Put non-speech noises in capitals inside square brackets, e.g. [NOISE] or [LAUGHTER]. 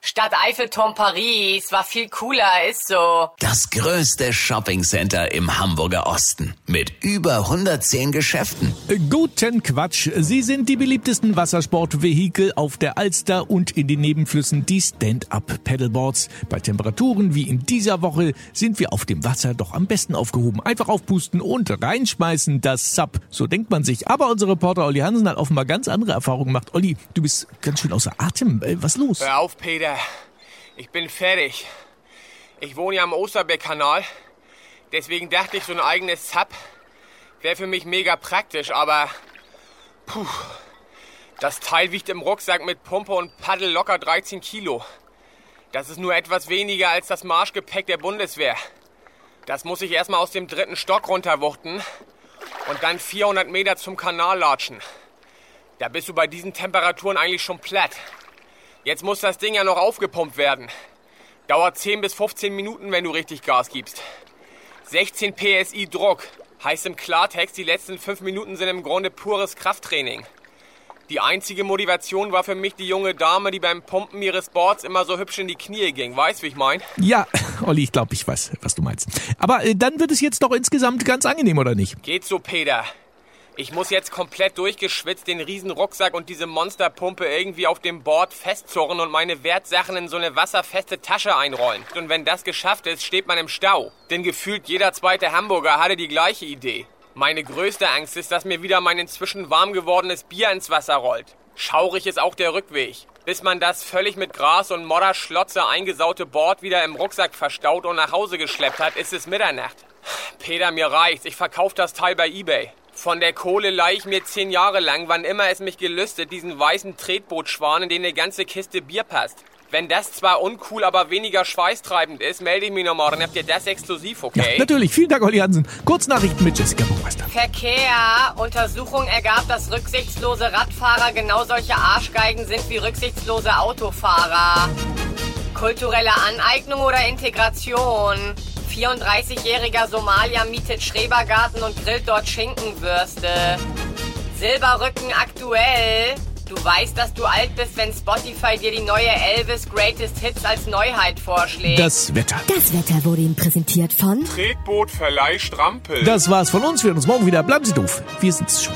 Stadt Eiffelturm Paris war viel cooler, ist so. Das größte Shoppingcenter im Hamburger Osten mit über 110 Geschäften. Guten Quatsch. Sie sind die beliebtesten Wassersportvehikel auf der Alster und in den Nebenflüssen die Stand-Up-Pedalboards. Bei Temperaturen wie in dieser Woche sind wir auf dem Wasser doch am besten aufgehoben. Einfach aufpusten und reinschmeißen das Sub. So denkt man sich. Aber unser Reporter Olli Hansen hat offenbar ganz andere Erfahrungen gemacht. Olli, du bist ganz schön außer Atem. Äh, Was los? Hör auf, Peter. Ich bin fertig. Ich wohne ja am Osterbeck-Kanal. Deswegen dachte ich, so ein eigenes Sub wäre für mich mega praktisch, aber puh, das Teil wiegt im Rucksack mit Pumpe und Paddel locker 13 Kilo. Das ist nur etwas weniger als das Marschgepäck der Bundeswehr. Das muss ich erstmal aus dem dritten Stock runterwuchten und dann 400 Meter zum Kanal latschen. Da bist du bei diesen Temperaturen eigentlich schon platt. Jetzt muss das Ding ja noch aufgepumpt werden. Dauert 10 bis 15 Minuten, wenn du richtig Gas gibst. 16 PSI Druck. Heißt im Klartext, die letzten 5 Minuten sind im Grunde pures Krafttraining. Die einzige Motivation war für mich die junge Dame, die beim Pumpen ihres Boards immer so hübsch in die Knie ging. Weißt, wie ich mein? Ja, [LAUGHS] Olli, ich glaube, ich weiß, was du meinst. Aber äh, dann wird es jetzt doch insgesamt ganz angenehm, oder nicht? Geht so, Peter. Ich muss jetzt komplett durchgeschwitzt den riesen Rucksack und diese Monsterpumpe irgendwie auf dem Board festzurren und meine Wertsachen in so eine wasserfeste Tasche einrollen. Und wenn das geschafft ist, steht man im Stau. Denn gefühlt jeder zweite Hamburger hatte die gleiche Idee. Meine größte Angst ist, dass mir wieder mein inzwischen warm gewordenes Bier ins Wasser rollt. Schaurig ist auch der Rückweg. Bis man das völlig mit Gras und Modderschlotze eingesaute Board wieder im Rucksack verstaut und nach Hause geschleppt hat, ist es Mitternacht. Peter, mir reicht's. Ich verkauf das Teil bei Ebay. Von der Kohle leih ich mir zehn Jahre lang, wann immer es mich gelüstet, diesen weißen Tretbootschwan, in den eine ganze Kiste Bier passt. Wenn das zwar uncool, aber weniger schweißtreibend ist, melde ich mich nochmal, dann habt ihr das exklusiv, okay? Natürlich. Vielen Dank, Olli Hansen. Kurznachrichten mit Jessica Buchmeister. Verkehr. Untersuchung ergab, dass rücksichtslose Radfahrer genau solche Arschgeigen sind wie rücksichtslose Autofahrer. Kulturelle Aneignung oder Integration? 34-jähriger Somalier mietet Schrebergarten und grillt dort Schinkenwürste. Silberrücken aktuell. Du weißt, dass du alt bist, wenn Spotify dir die neue Elvis Greatest Hits als Neuheit vorschlägt. Das Wetter. Das Wetter wurde Ihnen präsentiert von Tretboot Verleih Strampel. Das war's von uns. Wir hören uns morgen wieder. Bleiben Sie doof. Wir sind's schon.